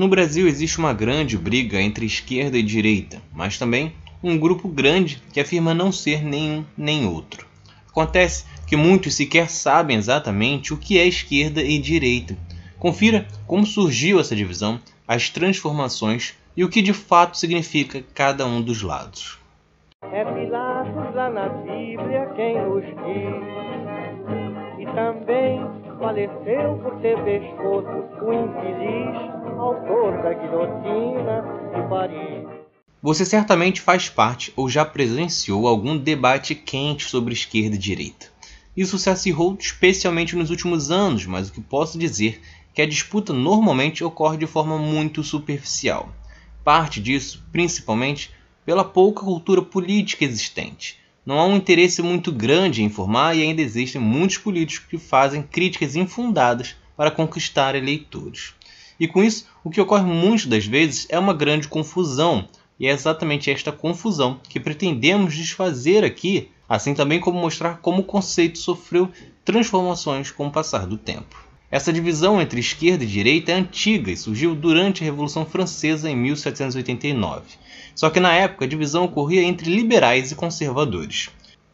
No Brasil existe uma grande briga entre esquerda e direita, mas também um grupo grande que afirma não ser nenhum nem outro. Acontece que muitos sequer sabem exatamente o que é esquerda e direita. Confira como surgiu essa divisão, as transformações e o que de fato significa cada um dos lados. É Pilatos lá na Bíblia quem nos e também faleceu por ter pescoço o infeliz autor da guilhotina de Paris. Você certamente faz parte ou já presenciou algum debate quente sobre esquerda e direita. Isso se acirrou especialmente nos últimos anos, mas o que posso dizer é que a disputa normalmente ocorre de forma muito superficial. Parte disso, principalmente, pela pouca cultura política existente. Não há um interesse muito grande em informar e ainda existem muitos políticos que fazem críticas infundadas para conquistar eleitores. E com isso, o que ocorre muitas das vezes é uma grande confusão, e é exatamente esta confusão que pretendemos desfazer aqui, assim também como mostrar como o conceito sofreu transformações com o passar do tempo. Essa divisão entre esquerda e direita é antiga e surgiu durante a Revolução Francesa em 1789. Só que na época a divisão ocorria entre liberais e conservadores.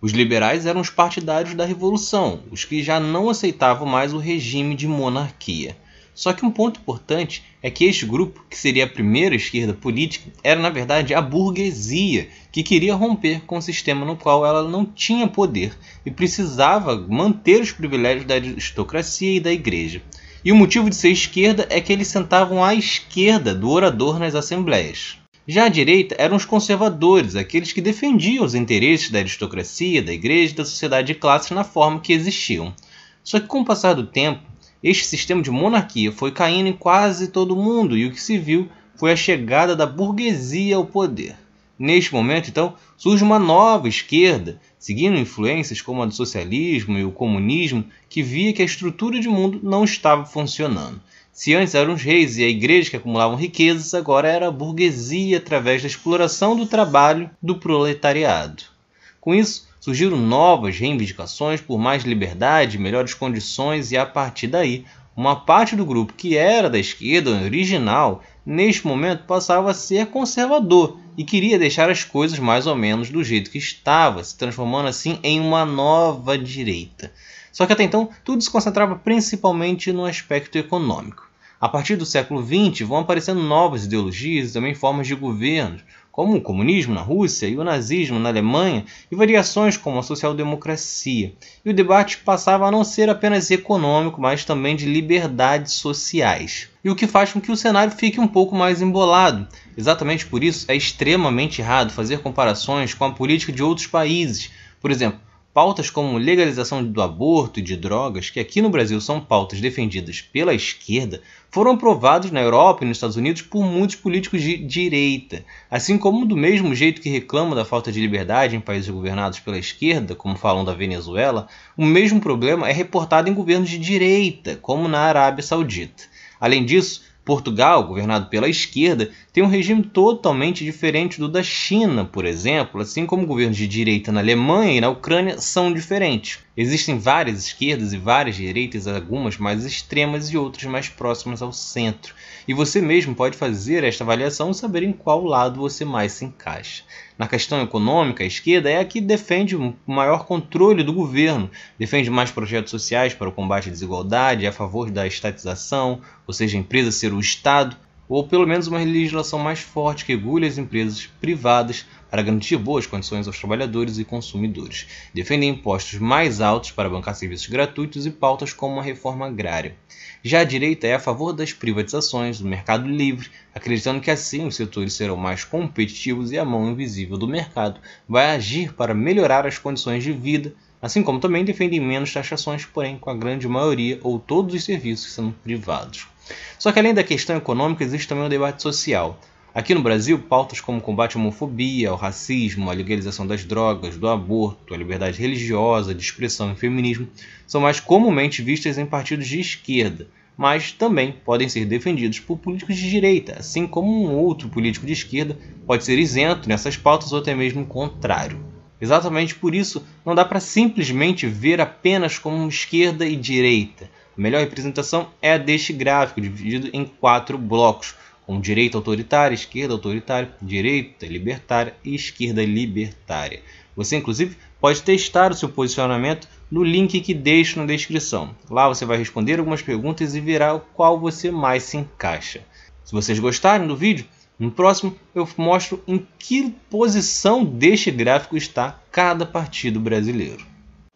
Os liberais eram os partidários da Revolução, os que já não aceitavam mais o regime de monarquia. Só que um ponto importante é que este grupo, que seria a primeira esquerda política, era na verdade a burguesia, que queria romper com o sistema no qual ela não tinha poder e precisava manter os privilégios da aristocracia e da igreja. E o motivo de ser esquerda é que eles sentavam à esquerda do orador nas assembleias. Já à direita eram os conservadores, aqueles que defendiam os interesses da aristocracia, da igreja e da sociedade de classes na forma que existiam. Só que com o passar do tempo, este sistema de monarquia foi caindo em quase todo mundo e o que se viu foi a chegada da burguesia ao poder. Neste momento, então, surge uma nova esquerda, seguindo influências como a do socialismo e o comunismo, que via que a estrutura de mundo não estava funcionando. Se antes eram os reis e a igreja que acumulavam riquezas, agora era a burguesia através da exploração do trabalho do proletariado. Com isso, surgiram novas reivindicações por mais liberdade, melhores condições e a partir daí, uma parte do grupo que era da esquerda original, neste momento passava a ser conservador e queria deixar as coisas mais ou menos do jeito que estava, se transformando assim em uma nova direita. Só que até então tudo se concentrava principalmente no aspecto econômico. A partir do século XX vão aparecendo novas ideologias e também formas de governo, como o comunismo na Rússia e o nazismo na Alemanha, e variações como a social-democracia. E o debate passava a não ser apenas econômico, mas também de liberdades sociais. E o que faz com que o cenário fique um pouco mais embolado. Exatamente por isso é extremamente errado fazer comparações com a política de outros países. Por exemplo, Pautas como legalização do aborto e de drogas, que aqui no Brasil são pautas defendidas pela esquerda, foram aprovados na Europa e nos Estados Unidos por muitos políticos de direita. Assim como, do mesmo jeito que reclamam da falta de liberdade em países governados pela esquerda, como falam da Venezuela, o mesmo problema é reportado em governos de direita, como na Arábia Saudita. Além disso, Portugal, governado pela esquerda, tem um regime totalmente diferente do da China, por exemplo, assim como governos de direita na Alemanha e na Ucrânia são diferentes. Existem várias esquerdas e várias direitas, algumas mais extremas e outras mais próximas ao centro. E você mesmo pode fazer esta avaliação e saber em qual lado você mais se encaixa. Na questão econômica, a esquerda é a que defende o maior controle do governo, defende mais projetos sociais para o combate à desigualdade, a favor da estatização, ou seja, a empresa ser o Estado, ou pelo menos uma legislação mais forte que regule as empresas privadas para garantir boas condições aos trabalhadores e consumidores. Defendem impostos mais altos para bancar serviços gratuitos e pautas como a reforma agrária. Já a direita é a favor das privatizações, do mercado livre, acreditando que assim os setores serão mais competitivos e a mão invisível do mercado vai agir para melhorar as condições de vida, assim como também defendem menos taxações, porém com a grande maioria ou todos os serviços sendo privados. Só que além da questão econômica, existe também um debate social. Aqui no Brasil, pautas como combate à homofobia, ao racismo, a legalização das drogas, do aborto, a liberdade religiosa, de expressão e feminismo são mais comumente vistas em partidos de esquerda, mas também podem ser defendidos por políticos de direita, assim como um outro político de esquerda pode ser isento nessas pautas ou até mesmo o contrário. Exatamente por isso, não dá para simplesmente ver apenas como esquerda e direita. A melhor representação é a deste gráfico, dividido em quatro blocos, com direita autoritária, esquerda autoritária, direita libertária e esquerda libertária. Você, inclusive, pode testar o seu posicionamento no link que deixo na descrição. Lá você vai responder algumas perguntas e verá qual você mais se encaixa. Se vocês gostarem do vídeo, no próximo eu mostro em que posição deste gráfico está cada partido brasileiro.